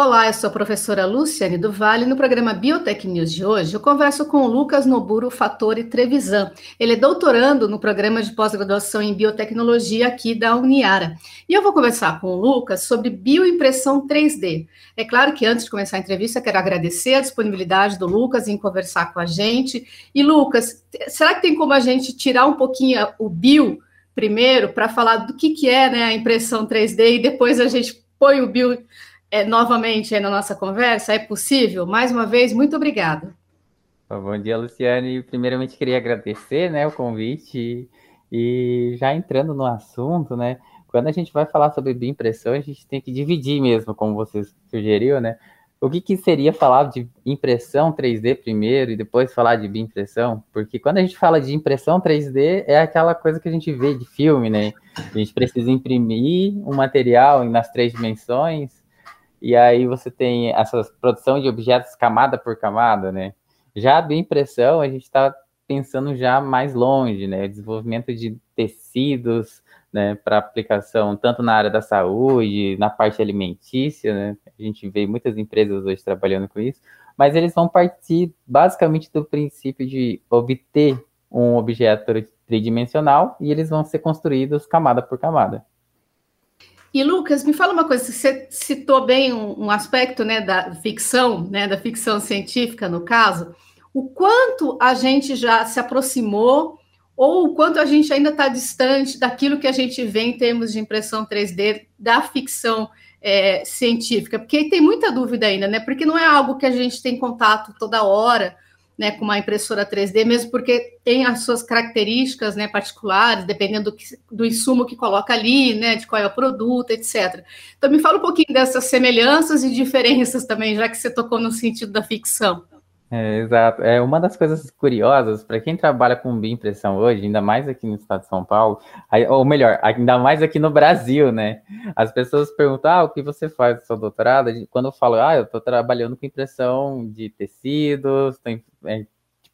Olá, eu sou a professora Luciane do Vale. No programa Biotech News de hoje, eu converso com o Lucas Noburo Fattori Trevisan. Ele é doutorando no programa de pós-graduação em biotecnologia aqui da Uniara. E eu vou conversar com o Lucas sobre bioimpressão 3D. É claro que antes de começar a entrevista, quero agradecer a disponibilidade do Lucas em conversar com a gente. E, Lucas, será que tem como a gente tirar um pouquinho o bio primeiro para falar do que, que é né, a impressão 3D e depois a gente põe o bio é, novamente na nossa conversa? É possível? Mais uma vez, muito obrigada. Bom dia, Luciane. Primeiramente, queria agradecer né, o convite e, e já entrando no assunto, né? Quando a gente vai falar sobre bioimpressão, a gente tem que dividir mesmo, como você sugeriu, né? O que, que seria falar de impressão 3D primeiro e depois falar de bioimpressão? Porque quando a gente fala de impressão 3D, é aquela coisa que a gente vê de filme, né? A gente precisa imprimir um material nas três dimensões e aí você tem essa produção de objetos camada por camada, né? Já a bioimpressão, a gente está pensando já mais longe, né? Desenvolvimento de tecidos, né, para aplicação tanto na área da saúde, na parte alimentícia, né? A gente vê muitas empresas hoje trabalhando com isso, mas eles vão partir basicamente do princípio de obter um objeto tridimensional e eles vão ser construídos camada por camada. E Lucas, me fala uma coisa, você citou bem um, um, aspecto né, da ficção, né, da ficção científica, no caso, o quanto a gente já se aproximou ou o quanto a gente ainda está distante daquilo que a gente vê em termos de impressão 3D da ficção é, científica, porque tem muita dúvida ainda, né? Porque não é algo que a gente tem contato toda hora, né, com uma impressora 3D, mesmo porque tem as suas características né, particulares, dependendo do, que, do insumo que coloca ali, né, de qual é o produto, etc. Então, me fala um pouquinho dessas semelhanças e diferenças também, já que você tocou no sentido da ficção. É, exato. É uma das coisas curiosas para quem trabalha com bioimpressão hoje, ainda mais aqui no estado de São Paulo, ou melhor, ainda mais aqui no Brasil, né? As pessoas perguntam: ah, o que você faz no seu doutorado? Quando eu falo, ah, eu estou trabalhando com impressão de tecidos, tem, é, de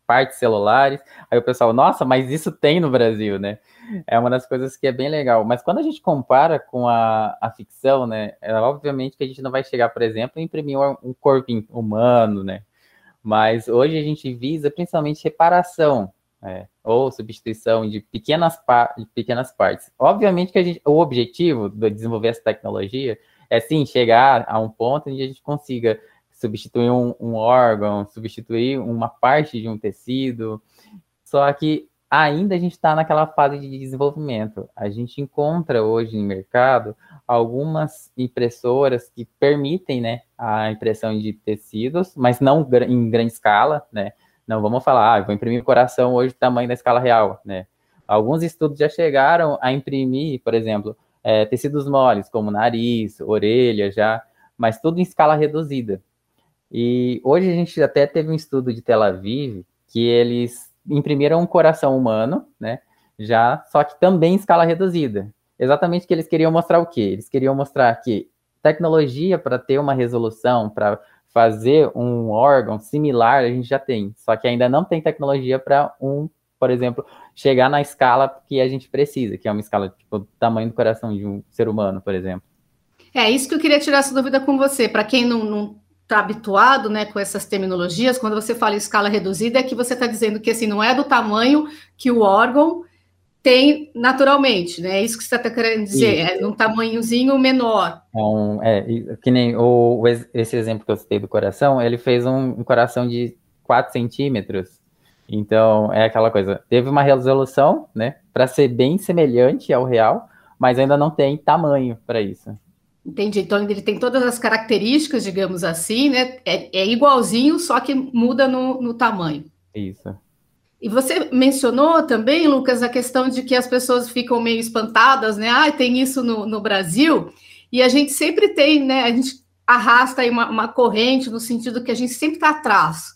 partes celulares, aí o pessoal, nossa, mas isso tem no Brasil, né? É uma das coisas que é bem legal. Mas quando a gente compara com a, a ficção, né? É, obviamente que a gente não vai chegar, por exemplo, a imprimir um, um corpo humano, né? Mas hoje a gente visa principalmente reparação, é, ou substituição de pequenas, de pequenas partes. Obviamente que gente, o objetivo de desenvolver essa tecnologia é sim chegar a um ponto onde a gente consiga substituir um, um órgão, substituir uma parte de um tecido. Só que ainda a gente está naquela fase de desenvolvimento. A gente encontra hoje no mercado algumas impressoras que permitem né, a impressão de tecidos, mas não em grande escala, né? Não vamos falar, ah, vou imprimir o coração hoje do tamanho da escala real, né? Alguns estudos já chegaram a imprimir, por exemplo, é, tecidos moles, como nariz, orelha, já, mas tudo em escala reduzida. E hoje a gente até teve um estudo de Tel Aviv que eles imprimiram um coração humano, né? Já, só que também em escala reduzida. Exatamente que eles queriam mostrar o quê? Eles queriam mostrar que tecnologia para ter uma resolução, para fazer um órgão similar, a gente já tem. Só que ainda não tem tecnologia para um, por exemplo, chegar na escala que a gente precisa, que é uma escala tipo do tamanho do coração de um ser humano, por exemplo. É isso que eu queria tirar essa dúvida com você. Para quem não, não está habituado né, com essas terminologias, quando você fala em escala reduzida, é que você está dizendo que assim não é do tamanho que o órgão tem naturalmente, né? É isso que você está querendo dizer, isso. é um tamanhozinho menor. Então, é, que nem o, esse exemplo que eu citei do coração, ele fez um, um coração de 4 centímetros. Então, é aquela coisa, teve uma resolução, né, para ser bem semelhante ao real, mas ainda não tem tamanho para isso. Entendi. Então ele tem todas as características, digamos assim, né? É, é igualzinho, só que muda no, no, tamanho. Isso. E você mencionou também, Lucas, a questão de que as pessoas ficam meio espantadas, né? Ah, tem isso no, no Brasil. E a gente sempre tem, né? A gente arrasta aí uma, uma corrente no sentido que a gente sempre está atrás,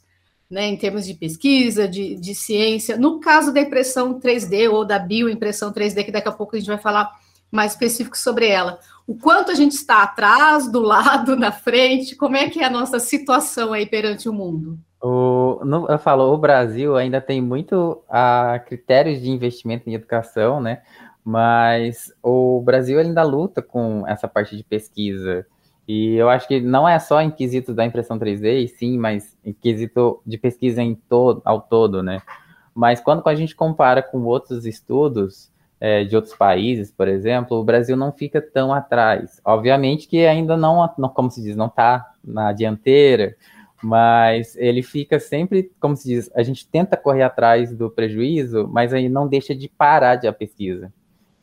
né? Em termos de pesquisa, de, de ciência. No caso da impressão 3D ou da bioimpressão 3D, que daqui a pouco a gente vai falar mais específico sobre ela. O quanto a gente está atrás, do lado, na frente, como é que é a nossa situação aí perante o mundo? O, no, eu falo, o Brasil ainda tem muito a critérios de investimento em educação, né? Mas o Brasil ainda luta com essa parte de pesquisa. E eu acho que não é só em quesito da impressão 3D, sim, mas em quesito de pesquisa em todo, ao todo, né? Mas quando a gente compara com outros estudos é, de outros países, por exemplo, o Brasil não fica tão atrás. Obviamente que ainda não, não como se diz, não está na dianteira, mas ele fica sempre, como se diz, a gente tenta correr atrás do prejuízo, mas aí não deixa de parar de a pesquisa.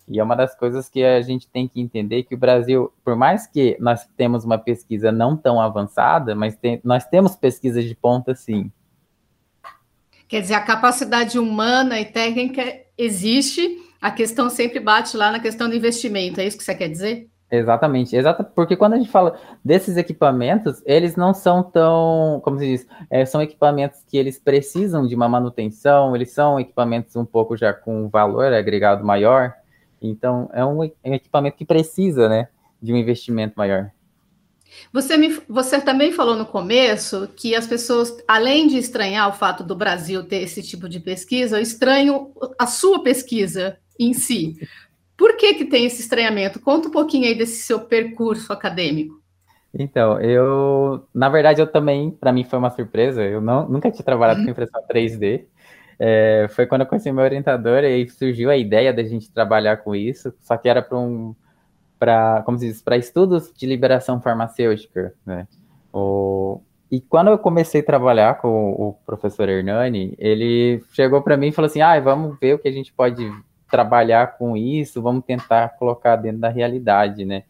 E é uma das coisas que a gente tem que entender que o Brasil, por mais que nós temos uma pesquisa não tão avançada, mas tem, nós temos pesquisas de ponta sim. Quer dizer, a capacidade humana e técnica existe, a questão sempre bate lá na questão do investimento, é isso que você quer dizer? Exatamente, exata, porque quando a gente fala desses equipamentos, eles não são tão, como se diz, é, são equipamentos que eles precisam de uma manutenção, eles são equipamentos um pouco já com valor agregado maior, então é um, é um equipamento que precisa, né, de um investimento maior. Você, me, você também falou no começo que as pessoas, além de estranhar o fato do Brasil ter esse tipo de pesquisa, estranham a sua pesquisa em si. Por que, que tem esse estranhamento? Conta um pouquinho aí desse seu percurso acadêmico. Então, eu, na verdade, eu também, para mim foi uma surpresa, eu não, nunca tinha trabalhado com impressão 3D, é, foi quando eu conheci meu orientador e surgiu a ideia da gente trabalhar com isso, só que era para um, para, como se diz, para estudos de liberação farmacêutica, né? O, e quando eu comecei a trabalhar com o professor Hernani, ele chegou para mim e falou assim: ah, vamos ver o que a gente pode trabalhar com isso, vamos tentar colocar dentro da realidade, né?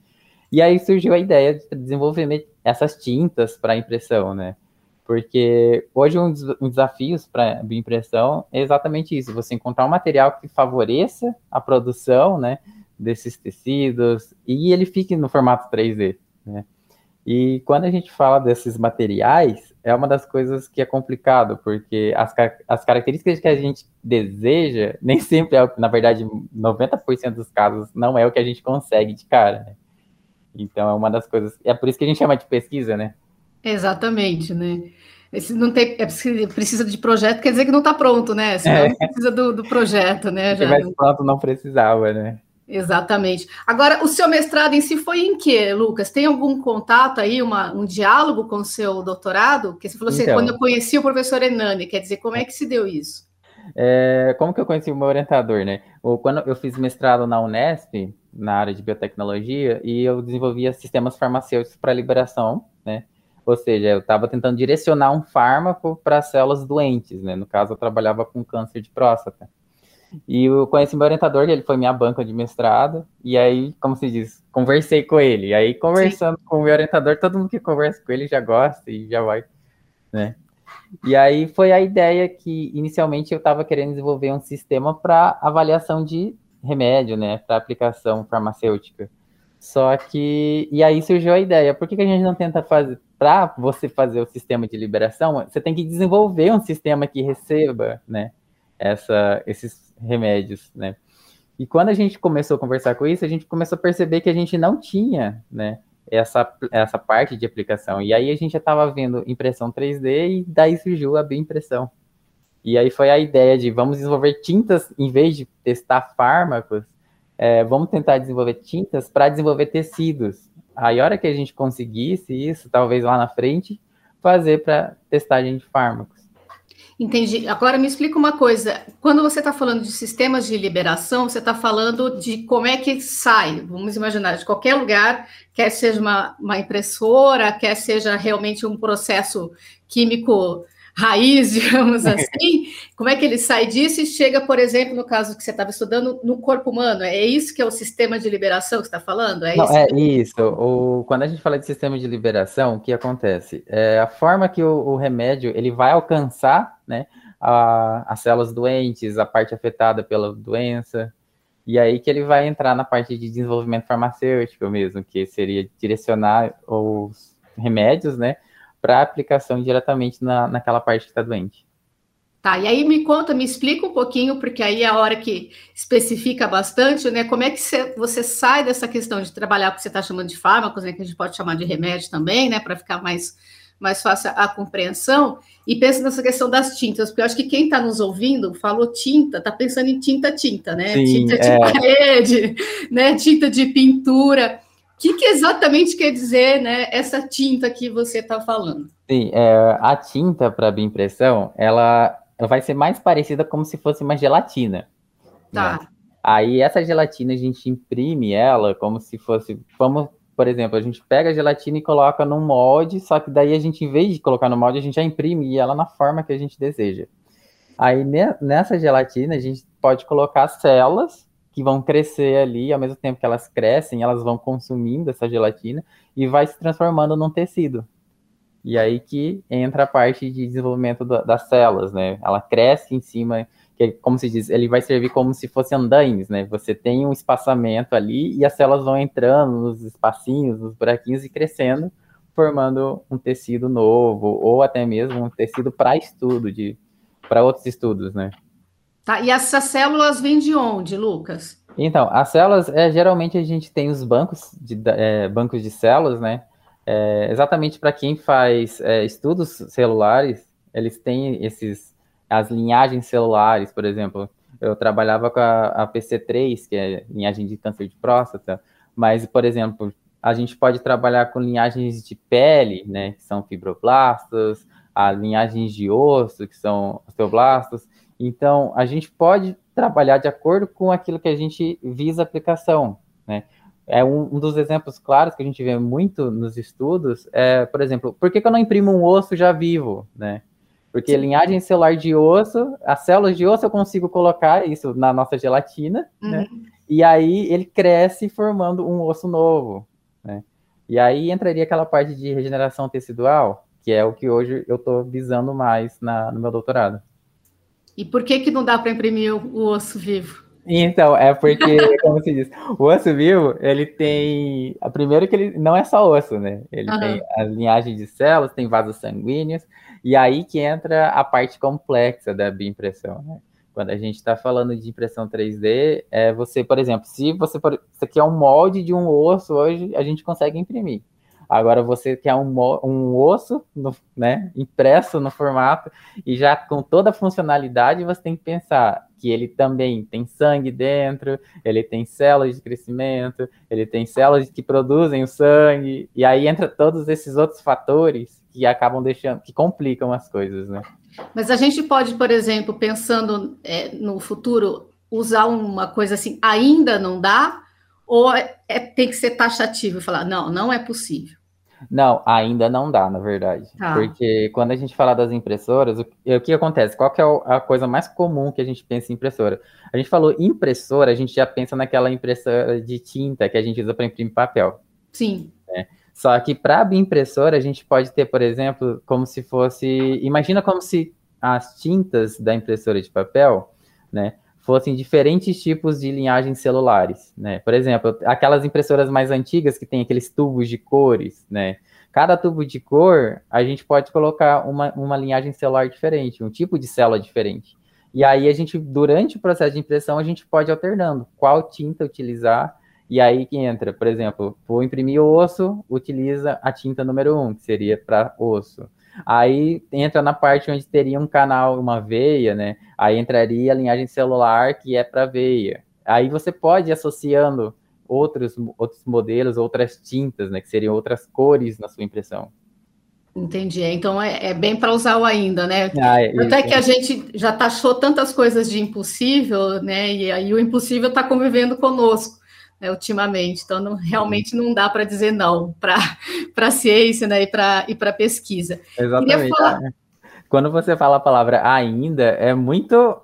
E aí surgiu a ideia de desenvolver essas tintas para impressão, né? Porque hoje um dos desafios para impressão é exatamente isso: você encontrar um material que favoreça a produção, né, desses tecidos e ele fique no formato 3D, né? E quando a gente fala desses materiais, é uma das coisas que é complicado, porque as, as características que a gente deseja, nem sempre é, na verdade, 90% dos casos não é o que a gente consegue de cara, né? Então é uma das coisas, é por isso que a gente chama de pesquisa, né? Exatamente, né? Se não tem, é, precisa de projeto, quer dizer que não está pronto, né? Se é. precisa do, do, projeto, né? Se tivesse pronto, não precisava, né? Exatamente. Agora, o seu mestrado em si foi em quê, Lucas? Tem algum contato aí, uma, um diálogo com o seu doutorado? Porque você falou assim, então, quando eu conheci o professor Enani, quer dizer, como é que se deu isso? É, como que eu conheci o meu orientador, né? Ou quando eu fiz mestrado na Unesp, na área de biotecnologia, e eu desenvolvia sistemas farmacêuticos para liberação, né? Ou seja, eu estava tentando direcionar um fármaco para células doentes, né? No caso, eu trabalhava com câncer de próstata. E eu conheci meu orientador, ele foi minha banca de mestrado, e aí, como se diz, conversei com ele. E aí, conversando Sim. com o meu orientador, todo mundo que conversa com ele já gosta e já vai, né? E aí foi a ideia que, inicialmente, eu estava querendo desenvolver um sistema para avaliação de remédio, né, para aplicação farmacêutica. Só que, e aí surgiu a ideia, por que, que a gente não tenta fazer, para você fazer o sistema de liberação, você tem que desenvolver um sistema que receba, né, essa, esses remédios, né? E quando a gente começou a conversar com isso, a gente começou a perceber que a gente não tinha, né, essa, essa parte de aplicação. E aí a gente já estava vendo impressão 3D e daí surgiu a bioimpressão. E aí foi a ideia de vamos desenvolver tintas, em vez de testar fármacos, é, vamos tentar desenvolver tintas para desenvolver tecidos. Aí a hora que a gente conseguisse isso, talvez lá na frente, fazer para testagem de fármacos. Entendi. Agora me explica uma coisa. Quando você está falando de sistemas de liberação, você está falando de como é que sai, vamos imaginar, de qualquer lugar, quer seja uma, uma impressora, quer seja realmente um processo químico raiz, digamos assim, como é que ele sai disso e chega, por exemplo, no caso que você estava estudando, no corpo humano? É isso que é o sistema de liberação que você está falando? É Não, isso? É isso. O, quando a gente fala de sistema de liberação, o que acontece? É a forma que o, o remédio ele vai alcançar né, a, as células doentes, a parte afetada pela doença, e aí que ele vai entrar na parte de desenvolvimento farmacêutico mesmo, que seria direcionar os remédios, né, para aplicação diretamente na, naquela parte que está doente. Tá, e aí me conta, me explica um pouquinho, porque aí é a hora que especifica bastante, né? Como é que você, sai dessa questão de trabalhar o que você está chamando de fármacos, né? Que a gente pode chamar de remédio também, né? Para ficar mais, mais fácil a compreensão, e pensa nessa questão das tintas, porque eu acho que quem está nos ouvindo falou tinta, está pensando em tinta-tinta, né? Sim, tinta de é... parede, né? Tinta de pintura. O que, que, exatamente quer dizer né, essa tinta que você está falando? Sim, é, a tinta para bioimpressão, ela ela vai ser mais parecida como se fosse uma gelatina. Tá. Né? Aí essa gelatina a gente imprime ela como se fosse, vamos, por exemplo, a gente pega a gelatina e coloca num molde, só que daí a gente, em vez de colocar no molde, a gente já imprime ela na forma que a gente deseja. Aí nessa gelatina a gente pode colocar células que vão crescer ali, ao mesmo tempo que elas crescem, elas vão consumindo essa gelatina e vai se transformando num tecido. E aí que entra a parte de desenvolvimento da, das células, né? Ela cresce em cima, que como se diz, ele vai servir como se fosse andaimes, né? Você tem um espaçamento ali e as células vão entrando nos espacinhos, nos buraquinhos e crescendo, formando um tecido novo ou até mesmo um tecido para estudo de para outros estudos, né? Tá, e essas células vêm de onde, Lucas? Então, as células, é, geralmente a gente tem os bancos de, é, bancos de células, né? É, exatamente para quem faz é, estudos celulares, eles têm esses as linhagens celulares, por exemplo. Eu trabalhava com a, a PC3, que é linhagem de câncer de próstata, mas, por exemplo, a gente pode trabalhar com linhagens de pele, né, que são fibroblastos, a linhagens de osso, que são osteoblastos. Então, a gente pode trabalhar de acordo com aquilo que a gente visa aplicação, né? é um, um, dos exemplos claros que a gente vê muito nos estudos é, por exemplo, por que, que eu não imprimo um osso já vivo, né? Porque Sim. linhagem celular de osso, as células de osso eu consigo colocar isso na nossa gelatina, né? uhum. né? E aí ele cresce formando um osso novo, né? E aí entraria aquela parte de regeneração tecidual, que é o que hoje eu estou visando mais na, no meu doutorado. E por que que não dá para imprimir o, osso vivo? Então, é porque, como se diz, o osso vivo, ele tem. Primeiro que ele não é só osso, né? Ele uhum. tem as linhagens de células, tem vasos sanguíneos, e aí que entra a parte complexa da bioimpressão, né? Quando a gente está falando de impressão 3D, é você, por exemplo, se você, você quer um molde de um osso hoje, a gente consegue imprimir. Agora você quer um, um osso, no, né, impresso no formato, e já com toda a funcionalidade, você tem que pensar que ele também tem sangue dentro, ele tem células de crescimento, ele tem células que produzem o sangue, e aí entra todos esses outros fatores que acabam deixando, que complicam as coisas, né? Mas a gente pode, por exemplo, pensando é, no futuro, usar uma coisa assim, ainda não dá, ou é, é, tem que ser taxativo e falar, não, não é possível? Não, ainda não dá, na verdade. Tá. Porque quando a gente fala das impressoras, o, o, que acontece? Qual que é a coisa mais comum que a gente pensa em impressora? A gente falou impressora, a gente já pensa naquela impressora de tinta que a gente usa para imprimir papel. Sim. Né? Só que para a impressora, a gente pode ter, por exemplo, como se fosse. Imagina como se as tintas da impressora de papel, né? Fossem diferentes tipos de linhagens celulares, né? Por exemplo, aquelas impressoras mais antigas que tem aqueles tubos de cores, né? Cada tubo de cor, a gente pode colocar uma, uma linhagem celular diferente, um tipo de célula diferente. E aí a gente, durante o processo de impressão, a gente pode alternando qual tinta utilizar. E aí que entra, por exemplo, vou imprimir osso, utiliza a tinta número 1, um, que seria para osso. Aí entra na parte onde teria um canal, uma veia, né? Aí entraria a linhagem celular, que é para veia. Aí você pode ir associando outros, outros modelos, outras tintas, né? Que seriam outras cores na sua impressão. Entendi. Então é, é bem para usar o ainda, né? Ah, é, Até que a gente já taxou tantas coisas de impossível, né? E aí o impossível está convivendo conosco né, ultimamente. Então, não, realmente não dá para dizer não para a ciência né, e para e pesquisa. Exatamente. Falar... É. Quando você fala a palavra ainda, é muito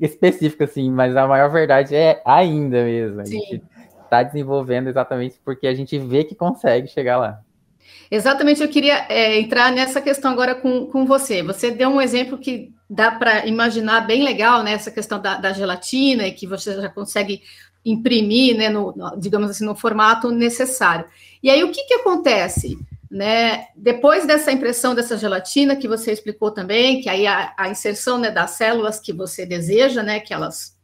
específico, assim, mas a maior verdade é ainda mesmo. A Sim. gente está desenvolvendo exatamente porque a gente vê que consegue chegar lá. Exatamente, eu queria é, entrar nessa questão agora com, com você. Você deu um exemplo que dá para imaginar bem legal, né? Essa questão da, da, gelatina, e que você já consegue imprimir, né, no, digamos assim, no formato necessário. E aí o que, que acontece? né? Depois dessa impressão dessa gelatina que você explicou também, que aí a, a inserção né, das células que você deseja, né? Que elas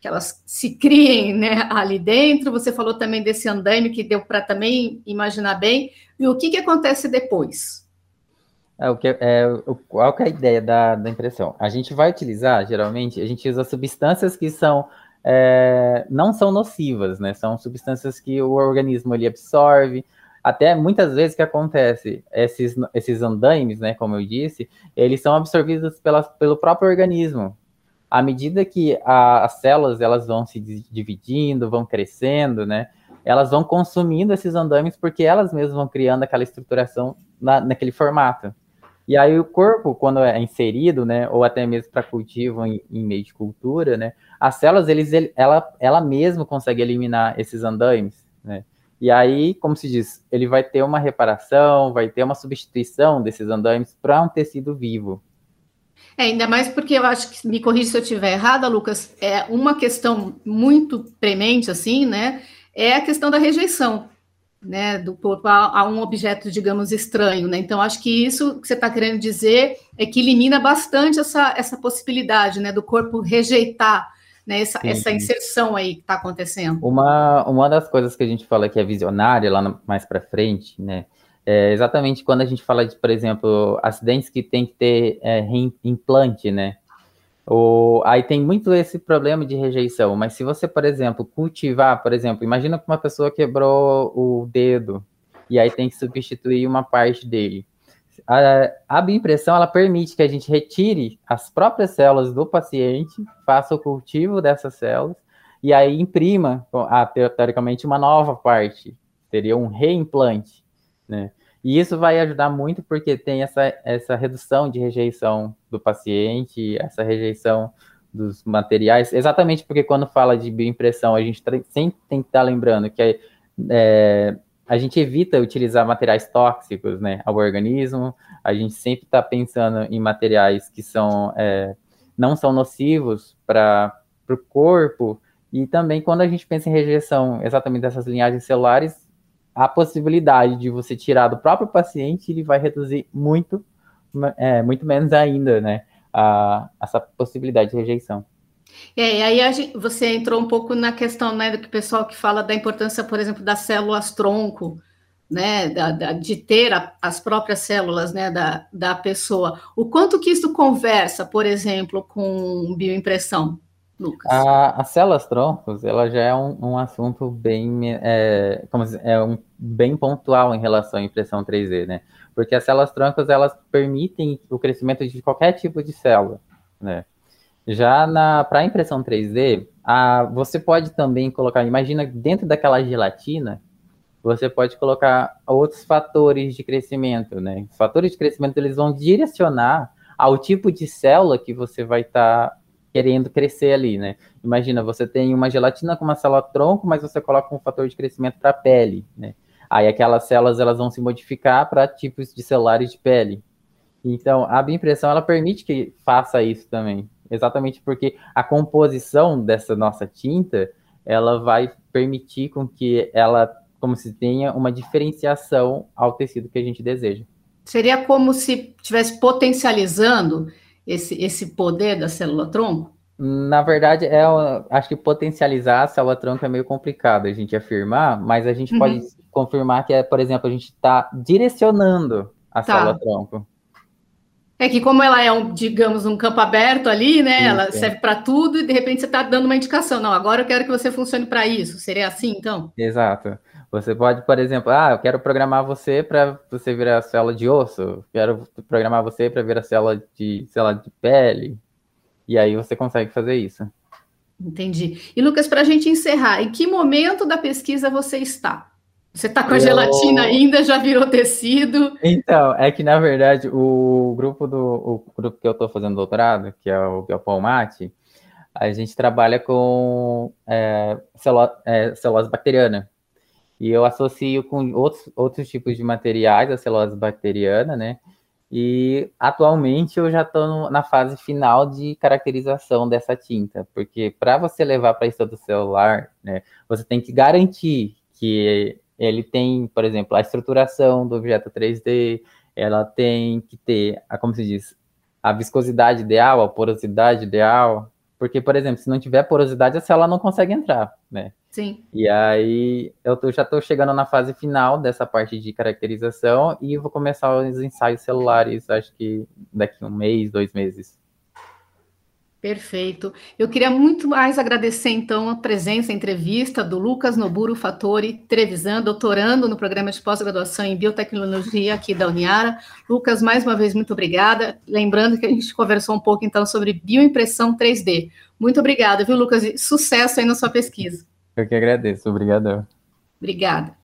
que elas se criem né, ali dentro. Você falou também desse andaime que deu para também imaginar bem. E o que, que acontece depois? É, o que, é, qual que é a ideia da, da impressão? A gente vai utilizar, geralmente, a gente usa substâncias que são é, não são nocivas, né? São substâncias que o organismo ele absorve. Até muitas vezes que acontece, esses, esses andaimes, né, como eu disse, eles são absorvidos pela, pelo próprio organismo à medida que a, as células elas vão se dividindo, vão crescendo, né? Elas vão consumindo esses andames porque elas mesmas vão criando aquela estruturação na, naquele formato. E aí o corpo, quando é inserido, né, ou até mesmo para cultivo em, em, meio de cultura, né, as células, eles, ela, ela mesma consegue eliminar esses andames, né? E aí, como se diz, ele vai ter uma reparação, vai ter uma substituição desses andames para um tecido vivo. É, ainda mais porque eu acho que, me corrija se eu estiver errada, Lucas, é uma questão muito premente, assim, né? É a questão da rejeição, né? Do corpo a, a um objeto, digamos, estranho, né? Então, acho que isso que você está querendo dizer é que elimina bastante essa, essa possibilidade, né? Do corpo rejeitar né, essa, essa, inserção aí que está acontecendo. Uma, uma das coisas que a gente fala que é visionária lá no, mais para frente, né, é exatamente quando a gente fala de, por exemplo, acidentes que tem que ter é, implante, né? O, aí tem muito esse problema de rejeição, mas se você, por exemplo, cultivar, por exemplo, imagina que uma pessoa quebrou o dedo e aí tem que substituir uma parte dele. A, a bioimpressão, ela permite que a gente retire as próprias células do paciente, faça o cultivo dessas células e aí imprima, teoricamente, uma nova parte. Seria um reimplante né? E isso vai ajudar muito porque tem essa, essa redução de rejeição do paciente, essa rejeição dos materiais, exatamente porque quando fala de bioimpressão, a gente sempre tem que estar lembrando que é, a gente evita utilizar materiais tóxicos né, ao organismo, a gente sempre está pensando em materiais que são, é, não são nocivos para o corpo, e também quando a gente pensa em rejeição exatamente dessas linhagens celulares, a possibilidade de você tirar do próprio paciente, ele vai reduzir muito, é, muito menos ainda, né, a, essa possibilidade de rejeição. É, e aí gente, você entrou um pouco na questão, né, do que o pessoal que fala da importância, por exemplo, das células tronco, né, da, da, de ter a, as próprias células, né, da, da pessoa. O quanto que isso conversa, por exemplo, com bioimpressão? Lucas? A, troncos, ela já é um, um assunto bem, é, como é um, bem pontual em relação à impressão 3D, né? Porque as células troncos, elas permitem o crescimento de qualquer tipo de célula, né? Já para impressão 3D, a, você pode também colocar, imagina dentro daquela gelatina, você pode colocar outros fatores de crescimento, né? Os fatores de crescimento, eles vão direcionar ao tipo de célula que você vai estar tá querendo crescer ali, né? Imagina, você tem uma gelatina com uma célula tronco, mas você coloca um fator de crescimento para a pele, né? Aí aquelas células elas vão se modificar para tipos de celulares de pele. Então, a bioimpressão ela permite que faça isso também, exatamente porque a composição dessa nossa tinta ela vai permitir com que ela, como se tenha uma diferenciação ao tecido que a gente deseja. Seria como se estivesse potencializando esse, esse poder da célula-tronco? Na verdade, é, acho que potencializar a célula-tronco é meio complicado a gente afirmar, mas a gente uhum. pode confirmar que, é, por exemplo, a gente está direcionando a tá. célula-tronco. É que como ela é, um, digamos, um campo aberto ali, né? Isso. Ela serve para tudo e de repente você está dando uma indicação. Não, agora eu quero que você funcione para isso. Seria assim, então? Exato. Você pode, por exemplo, ah, eu quero programar você para você virar célula de osso, quero programar você para virar célula de, sei lá, de pele. E aí você consegue fazer isso. Entendi. E Lucas, para a gente encerrar, em que momento da pesquisa você está? Você está com a eu... gelatina ainda, já virou tecido? Então, é que na verdade o grupo do o grupo que eu estou fazendo doutorado, que é o Biopalmate, a gente trabalha com é, célula, é, celulose bacteriana. E eu associo com outros, outros tipos de materiais, a celulose bacteriana, né? E atualmente eu já estou na fase final de caracterização dessa tinta, porque para você levar para estudo celular, né, você tem que garantir que ele tem, por exemplo, a estruturação do objeto 3D, ela tem que ter, a, como se diz, a viscosidade ideal, a porosidade ideal, porque, por exemplo, se não tiver porosidade, a célula não consegue entrar, né? Sim. E aí eu tô, já estou chegando na fase final dessa parte de caracterização e vou começar os ensaios celulares, acho que daqui um mês, dois meses. Perfeito. Eu queria muito mais agradecer, então, a presença, a entrevista do Lucas Noburo Fattori, Trevisan, doutorando no programa de pós-graduação em biotecnologia aqui da Uniara. Lucas, mais uma vez, muito obrigada. Lembrando que a gente conversou um pouco, então, sobre bioimpressão 3D. Muito obrigada, viu, Lucas? E sucesso aí na sua pesquisa. Eu que agradeço. Obrigadão. Obrigada.